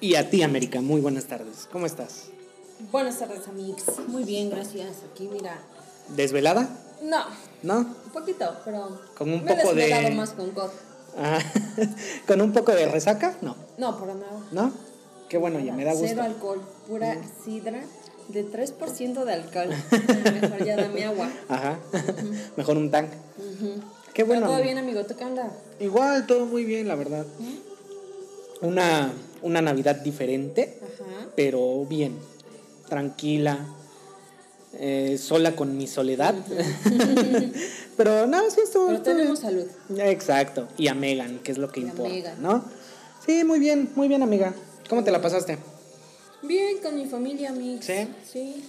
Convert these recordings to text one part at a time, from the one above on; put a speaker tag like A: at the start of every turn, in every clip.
A: y a ti, América. Muy buenas tardes. ¿Cómo estás?
B: Buenas tardes, amigos. Muy bien, gracias. Aquí, mira.
A: ¿Desvelada?
B: No,
A: ¿No?
B: un poquito, pero.
A: Con un
B: me he
A: poco de-
B: desvelado más con God.
A: Ah, ¿Con un poco de resaca? No.
B: No, para nada.
A: ¿No? Qué bueno, ya me da
B: Cero
A: gusto.
B: alcohol, pura sidra de 3% de alcohol. Mejor ya dame agua.
A: Ajá. Mejor un tank. Qué bueno.
B: Pero todo bien, amigo. ¿Tú qué onda?
A: Igual, todo muy bien, la verdad. Una, una Navidad diferente,
B: Ajá.
A: pero bien. Tranquila. eh, sola con mi soledad. pero no, sí estuvo.
B: Pero tenemos salud.
A: Exacto. Y a Megan, que es lo que
B: Y
A: importa. ¿no? Sí, muy bien, muy bien, amiga. ¿Cómo te la pasaste?
B: Bien, con mi familia, amigos.
A: ¿Sí?
B: Sí.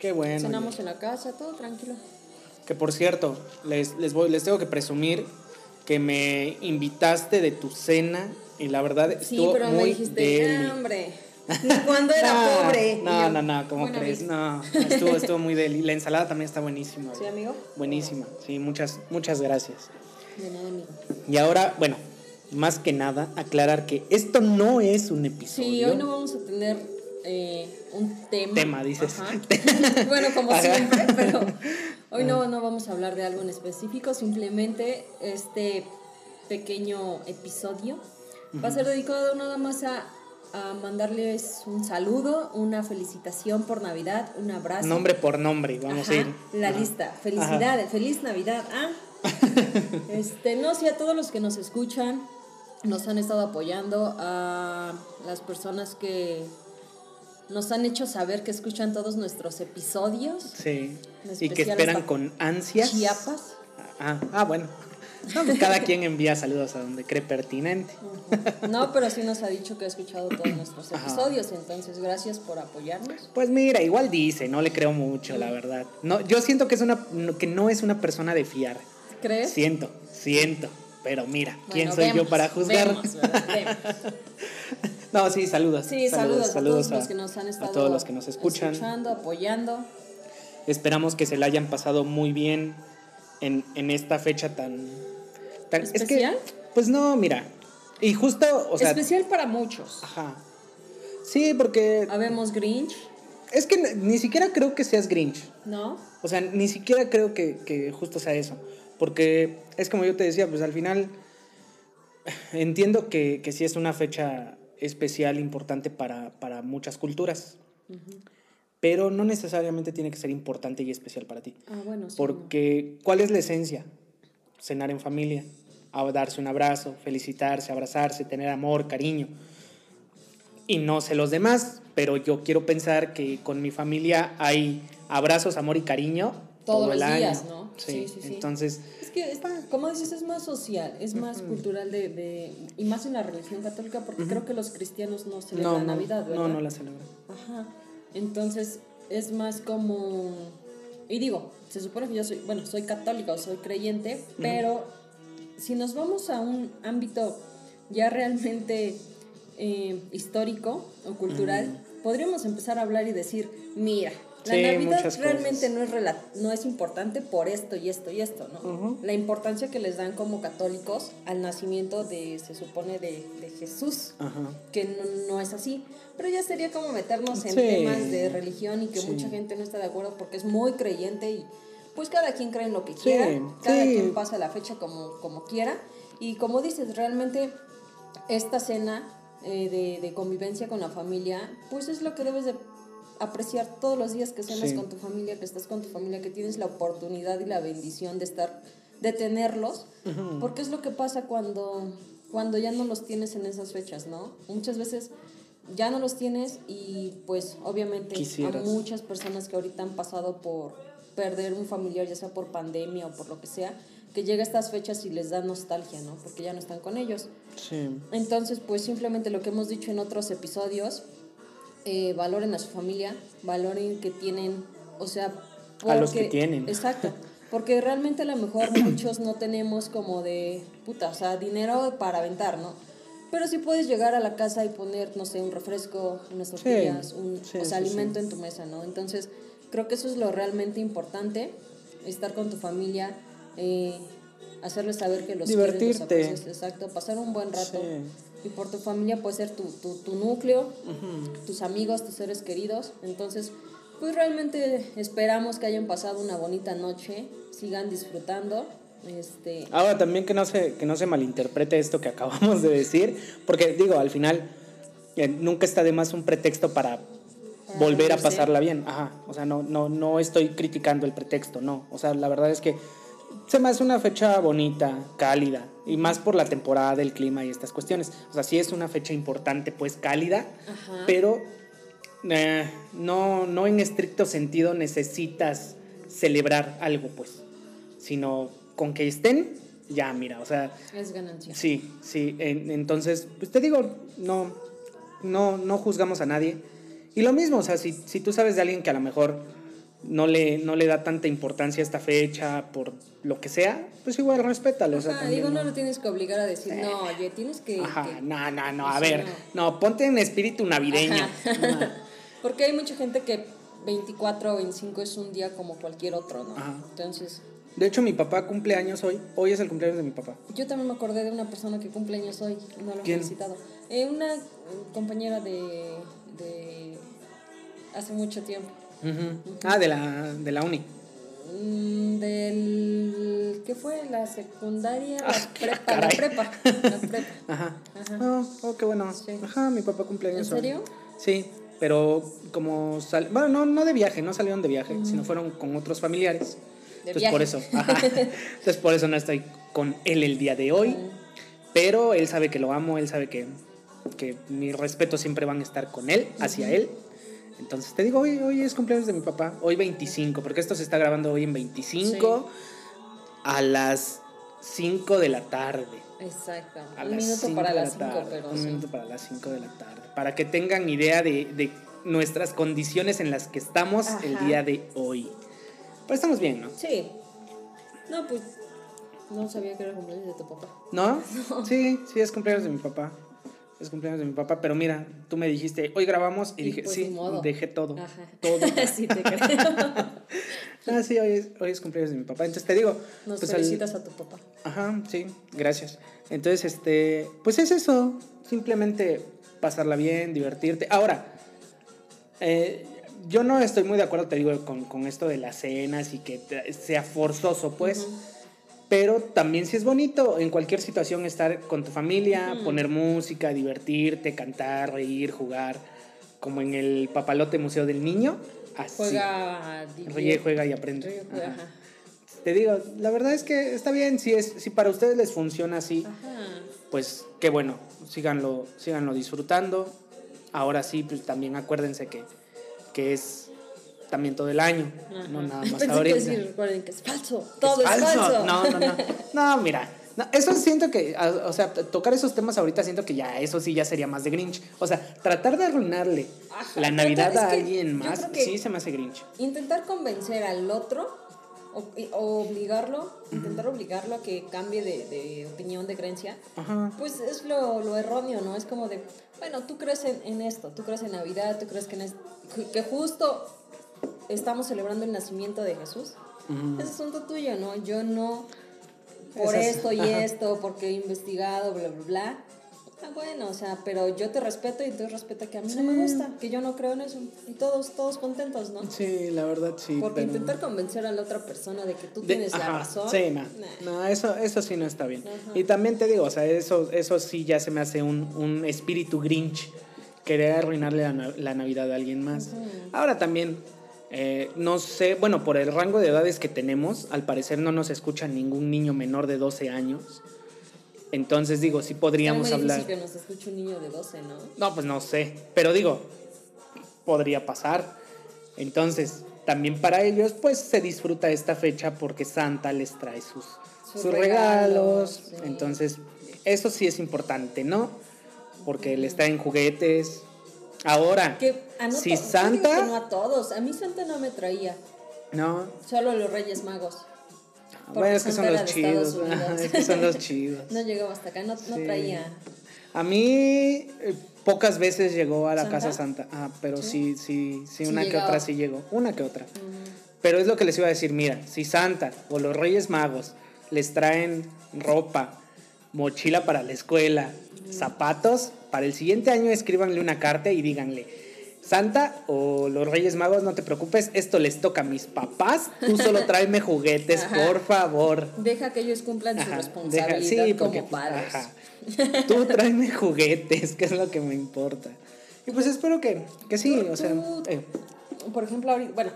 A: Qué bueno.
B: Cenamos en la casa, todo tranquilo.
A: Que por cierto, les, les, voy, les tengo que presumir que me invitaste de tu cena y la verdad
B: Sí,
A: estuvo
B: pero me
A: muy
B: dijiste,
A: deli.
B: "Ah, hombre. Ni cuando era
A: No,
B: pobre.
A: No, no, no, ¿cómo
B: "Bueno,
A: crees?
B: amigos".
A: No, estuvo, estuvo muy deli. La ensalada también está buenísima.
B: Sí, amigo.
A: Buenísima, sí, muchas, muchas gracias.
B: De nada, amigo.
A: Y ahora, bueno, más que nada, aclarar que esto no es un episodio.
B: Sí, hoy no vamos a tener eh, un tema.
A: Tema, dices.
B: Ajá. bueno, como
A: Ajá.
B: siempre, pero hoy no, no vamos a hablar de algo en específico, simplemente este pequeño episodio va a ser dedicado nada más a, a mandarles un saludo, una felicitación por Navidad, un abrazo.
A: Nombre por nombre, vamos
B: Ajá,
A: a ir.
B: La
A: Ajá.
B: lista. Felicidades, feliz Navidad. Ah. este, no sé, a todos los que nos escuchan, nos han estado apoyando, a las personas que nos han hecho saber que escuchan todos nuestros episodios.
A: Sí. Y que esperan con ansias.
B: Chiapas.
A: Ah, ah, bueno. No, pues cada quien envía saludos a donde cree pertinente.
B: No, pero sí nos ha dicho que ha escuchado todos nuestros
A: Ajá.
B: episodios, entonces gracias por apoyarnos.
A: Pues mira, igual dice, no le creo mucho, la verdad. No, yo siento que es una no- que no es una persona de fiar.
B: ¿Crees?
A: Siento, siento. Pero mira, ¿quién
B: Bueno,
A: soy yo para juzgar?
B: vemos, ¿verdad? Vemos.
A: no, sí, saludos.
B: Sí, saludos, a todos
A: a-
B: los que nos han estado
A: a todos los que nos escuchan.
B: escuchando, apoyando.
A: Esperamos que se la hayan pasado muy bien en, en esta fecha tan,
B: ¿Especial?
A: Es que, pues no, mira. Y justo, o sea,
B: Especial para muchos.
A: ajá. Sí, porque
B: Habemos Grinch,
A: es que ni- ni siquiera creo que seas Grinch.
B: ¿no?
A: O sea, ni siquiera creo que, que justo sea eso. Porque es como yo te decía, pues al final entiendo que, que sí es una fecha especial, importante para, para muchas culturas. Pero no necesariamente tiene que ser importante y especial para ti.
B: Ah, bueno, sí.
A: Porque, ¿cuál es la esencia? Cenar en familia, a darse un abrazo, felicitarse, abrazarse, tener amor, cariño. Y no sé los demás, pero yo quiero pensar que con mi familia hay abrazos, amor y cariño
B: Todos
A: todo el
B: los días,
A: año.
B: ¿no?
A: Sí,
B: Sí, sí, sí.
A: entonces,
B: Es que, es- como dices, es más social, es más cultural de, de- y más en la religión católica, porque creo que los cristianos no celebran
A: no, no,
B: Navidad, ¿verdad?
A: no, no la celebro.
B: Ajá. Entonces, es más como... Y digo, se supone que yo soy, bueno, soy católica o soy creyente, pero si nos vamos a un ámbito ya realmente eh, histórico o cultural, podríamos empezar a hablar y decir, mira, la
A: Sí,
B: Navidad realmente no es, no es importante por esto y esto y esto, ¿no? La importancia que les dan como católicos al nacimiento de, se supone, de, de Jesús
A: Ajá.
B: que no, no es así. Pero ya sería como meternos en
A: Sí.
B: temas de religión y que
A: Sí.
B: mucha gente no está de acuerdo porque es muy creyente y pues cada quien cree en lo que quiera, cada quien pasa la fecha como, como quiera. Y como dices, realmente esta cena eh, de, de convivencia con la familia, pues es lo que debes de apreciar todos los días que cenas
A: Sí.
B: con tu familia, que estás con tu familia, que tienes la oportunidad y la bendición de estar, de tenerlos, porque es lo que pasa cuando, cuando ya no los tienes en esas fechas, ¿no? Muchas veces ya no los tienes y pues obviamente a
A: Quisieras.
B: muchas personas que ahorita han pasado por perder un familiar, ya sea por pandemia o por lo que sea, que llega a estas fechas y les da nostalgia, ¿no? Porque ya no están con ellos.
A: Sí.
B: Entonces, pues simplemente lo que hemos dicho en otros episodios, eh, valoren a su familia, valoren que tienen, o sea,
A: A los que tienen.
B: Exacto. Porque realmente a lo mejor muchos no tenemos como de, puta, o sea, dinero para aventar, ¿no? Pero sí puedes llegar a la casa y poner, no sé, un refresco, unas tortillas, un
A: sí,
B: o sea,
A: sí,
B: alimento en tu mesa, ¿no? Entonces, creo que eso es lo realmente importante, estar con tu familia, eh, hacerles saber que los quieres, los
A: Divertirte.
B: exacto, pasar un buen rato. Y por tu familia puede ser tu, tu, tu núcleo, tus amigos, tus seres queridos. Entonces, pues realmente esperamos que hayan pasado una bonita noche, sigan disfrutando. Este,
A: Ahora también que no se, que no se malinterprete esto que acabamos de decir, porque digo, al final eh, nunca está de más un pretexto para
B: Para
A: volver a pasarla bien. Ajá. O sea, no, no, no estoy criticando el pretexto, no. O sea, la verdad es que se me hace una fecha bonita, cálida, y más por la temporada del clima y estas cuestiones. O sea, sí es una fecha importante, pues cálida,
B: Ajá.
A: pero eh, no, no en estricto sentido necesitas celebrar algo, pues, sino con que estén, ya, mira, o sea,
B: es ganancia.
A: Sí, sí. en- entonces, pues te digo, no, no, no juzgamos a nadie. Y lo mismo, o sea, si, si tú sabes de alguien que a lo mejor no le, no le da tanta importancia a esta fecha por lo que sea, pues igual respétalo. o sea, también
B: digo, no
A: no-
B: lo tienes que obligar a decir, no, oye, tienes que...
A: Ajá,
B: que-
A: no, no, no, a
B: sea,
A: ver, no, ponte en espíritu navideño.
B: Porque hay mucha gente que 24 o 25 es un día como cualquier otro, ¿no?
A: Ajá.
B: Entonces,
A: De hecho, mi papá cumple años hoy. Hoy es el cumpleaños de mi papá.
B: yo también me acordé de una persona que cumple años hoy, no lo he felicitado. Eh, una eh, compañera de, de hace mucho tiempo.
A: Ujú. Ah, de la, de la uni.
B: Mm, del ¿qué fue? La secundaria, la
A: Ah,
B: prepa, la prepa, la prepa.
A: Ajá.
B: Ajá.
A: Oh, oh, qué bueno.
B: Sí.
A: Ajá, mi papá cumpleaños
B: ¿En serio?
A: Sí, pero como sal... bueno, no, no de viaje, no salieron de viaje, sino fueron con otros familiares.
B: De
A: Entonces por eso, ajá. Entonces por eso no estoy con él el día de hoy, pero él sabe que lo amo, él sabe que, que mis respetos siempre van a estar con él, hacia él. Entonces te digo, hoy, hoy es cumpleaños de mi papá, hoy 25, porque esto se está grabando hoy en 25 a las 5 de la tarde.
B: Exacto.
A: A
B: Un minuto
A: cinco
B: para las 5,
A: tarde,
B: pero
A: Un
B: sí.
A: minuto para las 5 de la tarde. Para que tengan idea de, de nuestras condiciones en las que estamos el día de hoy. Pero estamos bien, ¿no?
B: Sí. No, pues no sabía que era cumpleaños de tu papá.
A: ¿No? Sí, sí, es cumpleaños de mi papá. Es cumpleaños de mi papá, pero mira, tú me dijiste, hoy grabamos y,
B: Y
A: dije,
B: pues,
A: sí, dejé todo.
B: Ajá.
A: Todo.
B: sí, te creo.
A: ah, sí, hoy es, hoy es cumpleaños de mi papá. Entonces te digo,
B: Nos
A: pues al-
B: felicitas a tu papá.
A: Ajá, sí, gracias. Entonces, este, pues es eso, simplemente pasarla bien, divertirte. Ahora, eh, yo no estoy muy de acuerdo, te digo, con, con esto de las cenas y que sea forzoso, pues. Pero también si es bonito en cualquier situación estar con tu familia, poner música, divertirte, cantar, reír, jugar, como en el Papalote Museo del Niño. Así.
B: Juega.
A: Ríe, juega y aprende.
B: Ríe, juega,
A: Ajá.
B: ajá.
A: Te digo, la verdad es que está bien, si, es, si para ustedes les funciona así,
B: Ajá.
A: pues qué bueno, síganlo, síganlo disfrutando. Ahora sí, pues también acuérdense que, que es también todo el año, no nada más
B: Pensé que
A: ahorita.
B: decir, recuerden que es falso.
A: ¿Es
B: Todo es falso.
A: No, no, no. No, mira. no, eso siento que, o sea, tocar esos temas ahorita siento que ya, eso sí ya sería más de Grinch. O sea, tratar de arruinarle
B: Ajá,
A: la Navidad a alguien más, sí se me hace Grinch.
B: Intentar convencer al otro o, obligarlo, intentar obligarlo a que cambie de, de opinión, de creencia,
A: Ajá.
B: pues es lo, lo erróneo, ¿no? Es como de, bueno, tú crees en, en esto, tú crees en Navidad, tú crees que, en es- que justo estamos celebrando el nacimiento de Jesús.
A: Ujú.
B: Es asunto tuyo, ¿no? Yo no, por
A: Esas-
B: esto y
A: ajá.
B: esto, porque he investigado, bla, bla, bla. Ah, bueno, o sea, pero yo te respeto y tú respeta que a mí no me gusta, que yo no creo en eso. Y todos, todos contentos, ¿no?
A: Sí, la verdad sí.
B: Porque
A: pero-
B: intentar convencer a la otra persona de que tú
A: De-
B: tienes
A: ajá,
B: la razón.
A: Sí, no,
B: nah.
A: no, eso, eso sí no está bien.
B: Ajá.
A: Y también te digo, o sea, eso, eso sí ya se me hace un, un espíritu grinch, querer arruinarle la, la Navidad a alguien más. Ahora también, eh, no sé, bueno, por el rango de edades que tenemos, al parecer no nos escucha ningún niño menor de 12 años. Entonces digo, sí podríamos
B: Está muy
A: hablar.
B: que nos escuche un niño de 12, ¿no?
A: No, pues no sé, pero digo, podría pasar. Entonces, también para ellos, pues se disfruta esta fecha porque Santa les trae sus,
B: Sus
A: sus,
B: regalos,
A: regalos.
B: sí.
A: Entonces, eso sí es importante, ¿no? Porque les traen juguetes, Ahora,
B: Que a no
A: si Santa...
B: que no a todos. A mí Santa no me traía.
A: No,
B: Solo a los Reyes Magos. Porque
A: bueno, es que son los chidos. Es que son los chidos.
B: No llegaba hasta acá, no, no traía.
A: A mí eh, pocas veces llegó a la
B: ¿Santa?
A: casa Santa, ah, pero sí, sí, sí,
B: Sí
A: una que otra sí llegó, una que otra.
B: Mm,
A: Pero es lo que les iba a decir, mira, si Santa o los Reyes Magos les traen ropa, mochila para la escuela, zapatos, para el siguiente año escríbanle una carta y díganle, Santa o los Reyes Magos, no te preocupes, esto les toca a mis papás, tú solo tráeme juguetes,
B: Ajá.
A: por favor.
B: Deja que ellos cumplan su responsabilidad
A: deja- sí,
B: como
A: porque,
B: padres.
A: ajá. Tú tráeme juguetes, que es lo que me importa. Y pues espero que, que sí,
B: Tú-
A: o sea,
B: tú-
A: eh,
B: Por ejemplo, ahorita, bueno,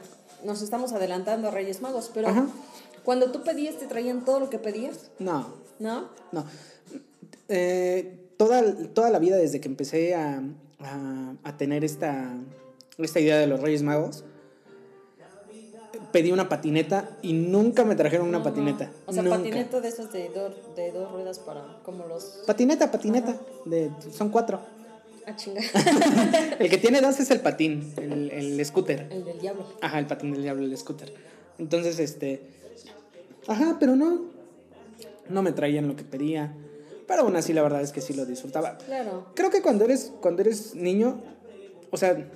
B: nos estamos adelantando a Reyes Magos, pero cuando tú pedías, ¿te traían todo lo que pedías?
A: no,
B: ¿No?
A: no. Eh, toda, toda la vida desde que empecé a, a, a tener esta, esta idea de los Reyes Magos, pedí una patineta y nunca me trajeron una
B: No,
A: patineta.
B: no. O sea,
A: nunca.
B: patineta de esos de, dos de dos ruedas para, como los...
A: Patineta, patineta. De, son cuatro.
B: Ah, chinga.
A: El que tiene dos es el patín, el, el scooter.
B: El del diablo.
A: Ajá, el patín del diablo, el scooter. Entonces, este. Ajá, pero no. No me traían lo que pedía. Pero aún así, la verdad es que sí lo disfrutaba.
B: Claro.
A: Creo que cuando eres, cuando eres niño, o sea,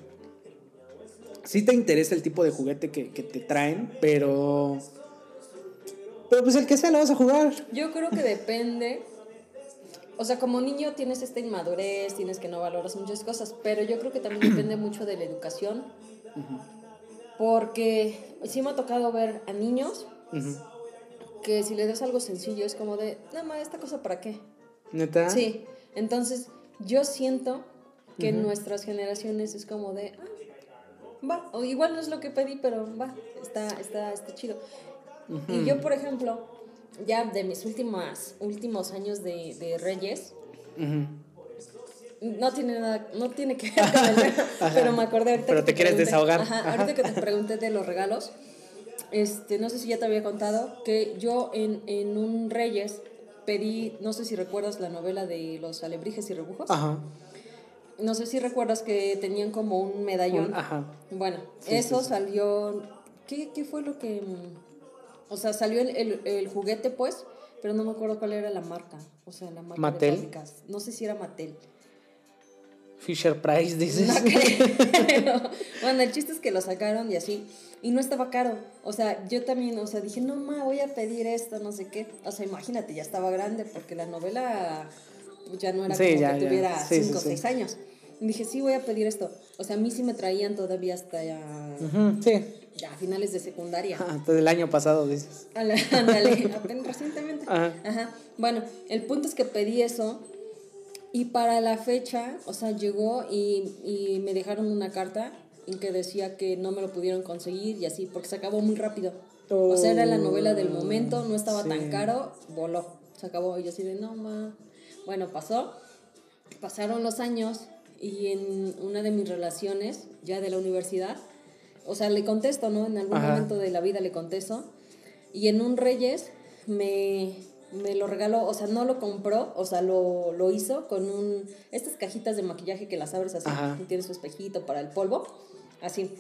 A: sí te interesa el tipo de juguete que, que te traen, pero. Pero pues el que sea lo vas a jugar.
B: Yo creo que depende. O sea, como niño tienes esta inmadurez, tienes que no valoras muchas cosas, pero yo creo que también depende mucho de la educación. Porque sí me ha tocado ver a niños que si le das algo sencillo es como de, no, ma, ¿esta cosa para qué?
A: ¿Neta?
B: Sí, entonces yo siento que en nuestras generaciones es como de, ah, va, o igual no es lo que pedí, pero va, está, está, está chido. Y yo, por ejemplo, ya de mis últimas, últimos años de, de Reyes,
A: Ujú.
B: no tiene nada, no tiene que ver con el pero me acordé ahorita
A: Pero
B: que
A: te quieres
B: pregunté-
A: desahogar.
B: Ajá,
A: Ajá.
B: ahorita que te pregunté de los regalos, este, no sé si ya te había contado que yo en, en un Reyes pedí, no sé si recuerdas la novela de los alebrijes y rebujos.
A: Ajá.
B: No sé si recuerdas que tenían como un medallón.
A: Un- ajá.
B: Bueno,
A: Sí,
B: eso
A: sí, sí.
B: salió. ¿qué, qué fue lo que.? mm, O sea, salió el, el, el juguete, pues, pero no me acuerdo cuál era la marca. O sea, la marca
A: ¿Mattel?
B: de fábricas. No sé si era Mattel.
A: Fisher Price, dices.
B: No creo. bueno, el chiste es que lo sacaron y así. Y no estaba caro. O sea, yo también, o sea, dije, no, ma, voy a pedir esto, no sé qué. O sea, imagínate, ya estaba grande porque la novela ya no era
A: Sí,
B: como
A: ya,
B: que
A: ya.
B: tuviera
A: Sí,
B: 5 o
A: sí, sí.
B: 6 años. Y dije, sí, voy a pedir esto. O sea, a mí sí me traían todavía hasta ya,
A: Ujú, sí.
B: ya a finales de secundaria.
A: Ah, el año pasado, dices.
B: Ándale, recientemente.
A: Ajá.
B: Ajá. Bueno, el punto es que pedí eso y para la fecha, o sea, llegó y, y me dejaron una carta en que decía que no me lo pudieron conseguir y así, porque se acabó muy rápido. O sea, era la novela del momento, no estaba tan caro, voló, se acabó. Y yo así de, no, ma. Bueno, pasó, pasaron los años y en una de mis relaciones, ya de la universidad, o sea, le contesto, ¿no? En algún
A: Ajá.
B: momento de la vida le contesto. Y en un Reyes me, me lo regaló, o sea, no lo compró, o sea, lo, lo hizo con un... Estas cajitas de maquillaje que las abres así,
A: Ajá.
B: tiene su espejito para el polvo, así.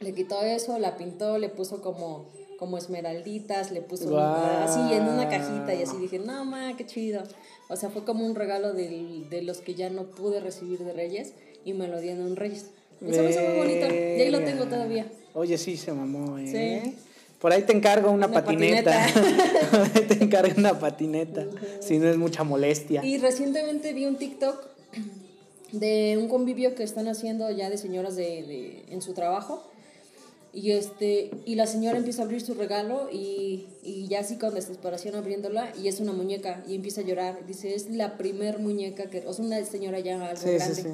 B: Le quitó eso, la pintó, le puso como, como esmeralditas, le puso
A: Guau.
B: así en una cajita y así dije, no, ma, qué chido. O sea, fue como un regalo del- de los que ya no pude recibir de Reyes y me lo di en un Reyes. Eso me hizo muy bonito. Y ahí lo tengo todavía.
A: Oye, sí se mamó, ¿eh?
B: Sí.
A: Por ahí te encargo una,
B: Una
A: patineta. Por te encargo una patineta. Si no es mucha molestia.
B: Y recientemente vi un TikTok de un convivio que están haciendo ya de señoras de, de- en su trabajo. Y, este, y la señora empieza a abrir su regalo y, y ya así con desesperación abriéndola y es una muñeca y empieza a llorar. Dice, es la primer muñeca que... O sea, una señora ya algo
A: Sí, sí,
B: grande.
A: sí.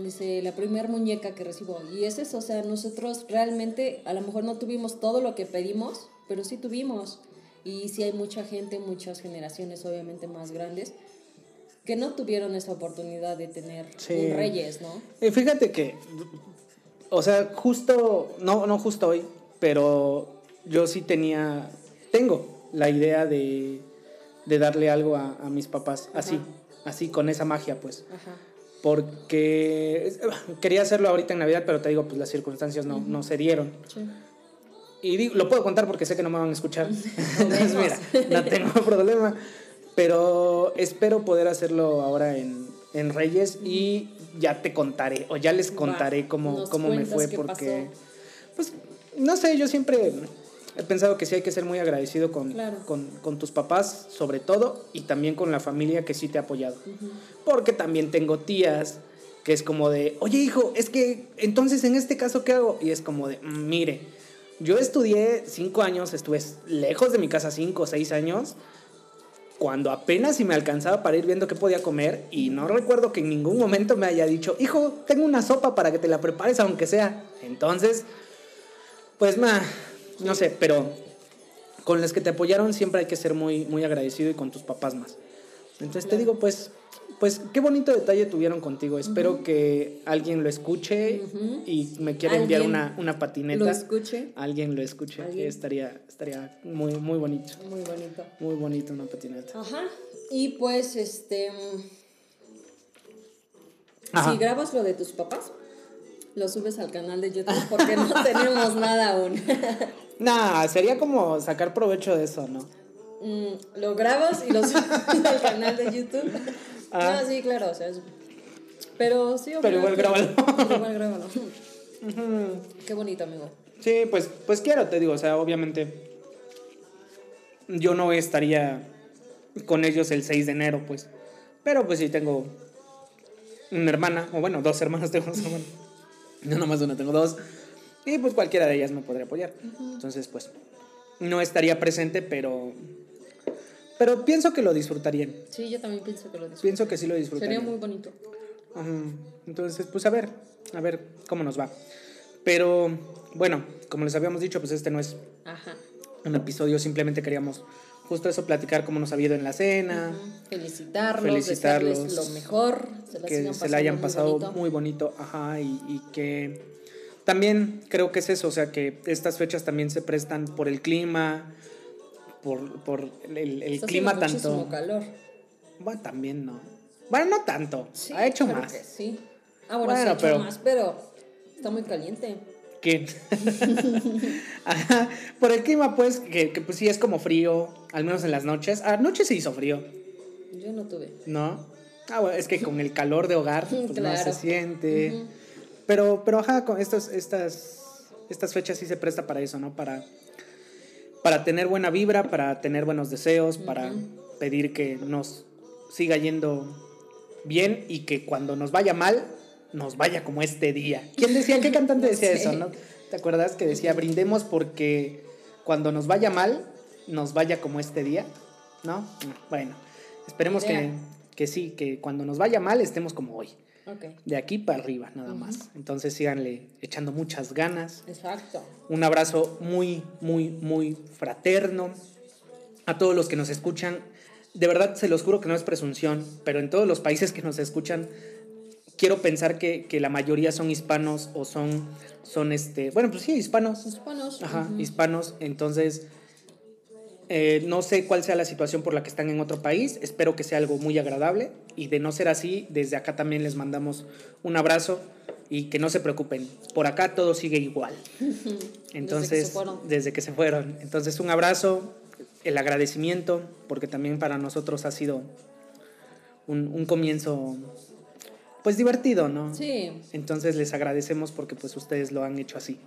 B: Dice, la primer muñeca que recibo. Y es eso, o sea, nosotros realmente a lo mejor no tuvimos todo lo que pedimos, pero sí tuvimos. Y sí hay mucha gente, muchas generaciones obviamente más grandes, que no tuvieron esa oportunidad de tener
A: Sí.
B: un Reyes, ¿no?
A: Eh, fíjate que, o sea, justo, no, no justo hoy, pero yo sí tenía, tengo la idea de, de darle algo a, a mis papás, así, así, con esa magia, pues.
B: Ajá.
A: porque quería hacerlo ahorita en Navidad, pero te digo, pues las circunstancias no, no se dieron.
B: Sí.
A: Y digo, lo puedo contar porque sé que no me van a escuchar. Entonces, mira, no tengo problema. Pero espero poder hacerlo ahora en, en Reyes y ya te contaré, o ya les contaré cómo, cómo me fue, porque,
B: pasó.
A: pues, no sé, yo siempre he pensado que sí hay que ser muy agradecido con,
B: Claro.
A: con, con tus papás, sobre todo, y también con la familia que sí te ha apoyado. Porque también tengo tías que es como de, oye hijo, es que entonces en este caso, ¿qué hago? Y es como de, "Mm, mire, yo estudié cinco años, estuve lejos de mi casa cinco o seis años, cuando apenas si me alcanzaba para ir viendo qué podía comer y no recuerdo que en ningún momento me haya dicho, hijo, tengo una sopa para que te la prepares aunque sea. Entonces, pues ma, no sé, pero con los que te apoyaron siempre hay que ser muy, muy agradecido y con tus papás más. Entonces te digo, pues, pues qué bonito detalle tuvieron contigo. Espero que alguien lo escuche y me quiera enviar una, una patineta.
B: Lo escuche.
A: Alguien lo escuche.
B: Alguien.
A: Estaría, estaría muy, muy bonito.
B: Muy bonito.
A: Muy bonito una patineta.
B: Ajá. Y pues, este. mm,
A: Ajá.
B: Si grabas lo de tus papás, lo subes al canal de YouTube porque no tenemos nada aún.
A: Nah, sería como sacar provecho de eso, ¿no?
B: Mm, lo grabas y lo subes al canal de YouTube.
A: Ah.
B: No, sí, claro, o sea, es- pero sí,
A: Pero igual grábalo.
B: Igual grábalo. Qué bonito, amigo.
A: Sí, pues, pues quiero, te digo, o sea, obviamente yo no estaría con ellos el 6 de enero, pues. Pero pues sí tengo una hermana, o bueno, dos hermanas tengo dos hermanas. No nomás una, tengo dos. Y pues cualquiera de ellas me podría apoyar. Entonces, pues, no estaría presente, pero... Pero pienso que lo disfrutarían.
B: Sí, yo también pienso que lo disfruto.
A: Pienso que sí lo disfrutarían.
B: Sería muy bonito.
A: Ajá. Entonces, pues a ver, a ver cómo nos va. Pero bueno, como les habíamos dicho, pues este no es
B: Ajá.
A: un episodio, simplemente queríamos justo eso, platicar cómo nos ha ido en la cena,
B: Felicitarlos,
A: Felicitarlos.
B: desearles lo mejor, se
A: que se la hayan
B: muy
A: pasado
B: bonito.
A: muy bonito, ajá, y, y que también creo que es eso, o sea, que estas fechas también se prestan por el clima, por, por el, el clima
B: haciendo muchísimo
A: tanto...
B: calor.
A: Bueno, también no. Bueno, no tanto,
B: Sí,
A: ha hecho más.
B: que sí. Ah, bueno, ha hecho
A: pero-
B: más, pero está muy caliente.
A: que Ajá, por el clima pues que, que, pues sí es como frío al menos en las noches anoche se hizo frío
B: Yo no tuve.
A: no ah bueno es que con el calor de hogar pues, no se siente pero pero ajá con estas estas estas fechas sí se presta para eso no para para tener buena vibra para tener buenos deseos para pedir que nos siga yendo bien y que cuando nos vaya mal nos vaya como este día. ¿Quién decía? ¿Qué cantante
B: No
A: decía
B: sé.
A: eso? ¿No? ¿Te acuerdas que decía brindemos porque cuando nos vaya mal nos vaya como este día? ¿No? No, Bueno, esperemos que, que sí, que cuando nos vaya mal estemos como hoy.
B: Ok,
A: De aquí para arriba, nada más. Entonces síganle echando muchas ganas.
B: exacto.
A: Un abrazo muy, muy, muy fraterno a todos los que nos escuchan. De verdad, se los juro que no es presunción, pero en todos los países que nos escuchan, quiero pensar que, que la mayoría son hispanos o son, son este, bueno, pues sí, hispanos.
B: Hispanos.
A: Ajá,
B: ujú.
A: hispanos. Entonces, eh, no sé cuál sea la situación por la que están en otro país. Espero que sea algo muy agradable. Y de no ser así, desde acá también les mandamos un abrazo y que no se preocupen. Por acá todo sigue igual. Entonces,
B: se fueron.
A: desde que se fueron. Entonces, un abrazo, el agradecimiento, porque también para nosotros ha sido un, un comienzo, pues divertido, ¿no?
B: Sí,
A: Entonces, les agradecemos porque pues ustedes lo han hecho así.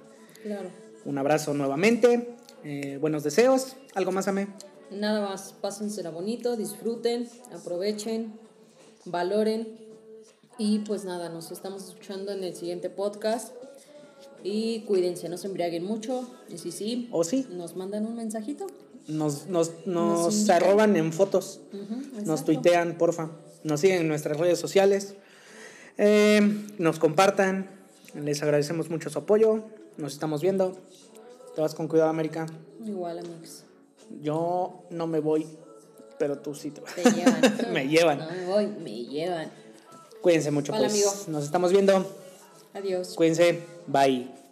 B: claro.
A: Un abrazo nuevamente, eh, buenos deseos, algo más, Ame.
B: Nada más, pásensela bonito, disfruten, aprovechen, valoren. Y pues nada, nos estamos escuchando en el siguiente podcast. Y cuídense, no se embriaguen mucho. Y si sí,
A: O sí,
B: nos mandan un mensajito.
A: nos, nos, nos, arroban en fotos, nos tuitean, porfa, nos siguen en nuestras redes sociales, eh, nos compartan, les agradecemos mucho su apoyo, nos estamos viendo. Te vas con cuidado, América.
B: Igual, amigos.
A: Yo no me voy, pero tú sí te vas.
B: Te llevan.
A: Me llevan.
B: No me voy, me llevan.
A: Cuídense mucho,
B: Vale,
A: pues.
B: amigo.
A: Nos estamos viendo.
B: Adiós.
A: Cuídense. Bye.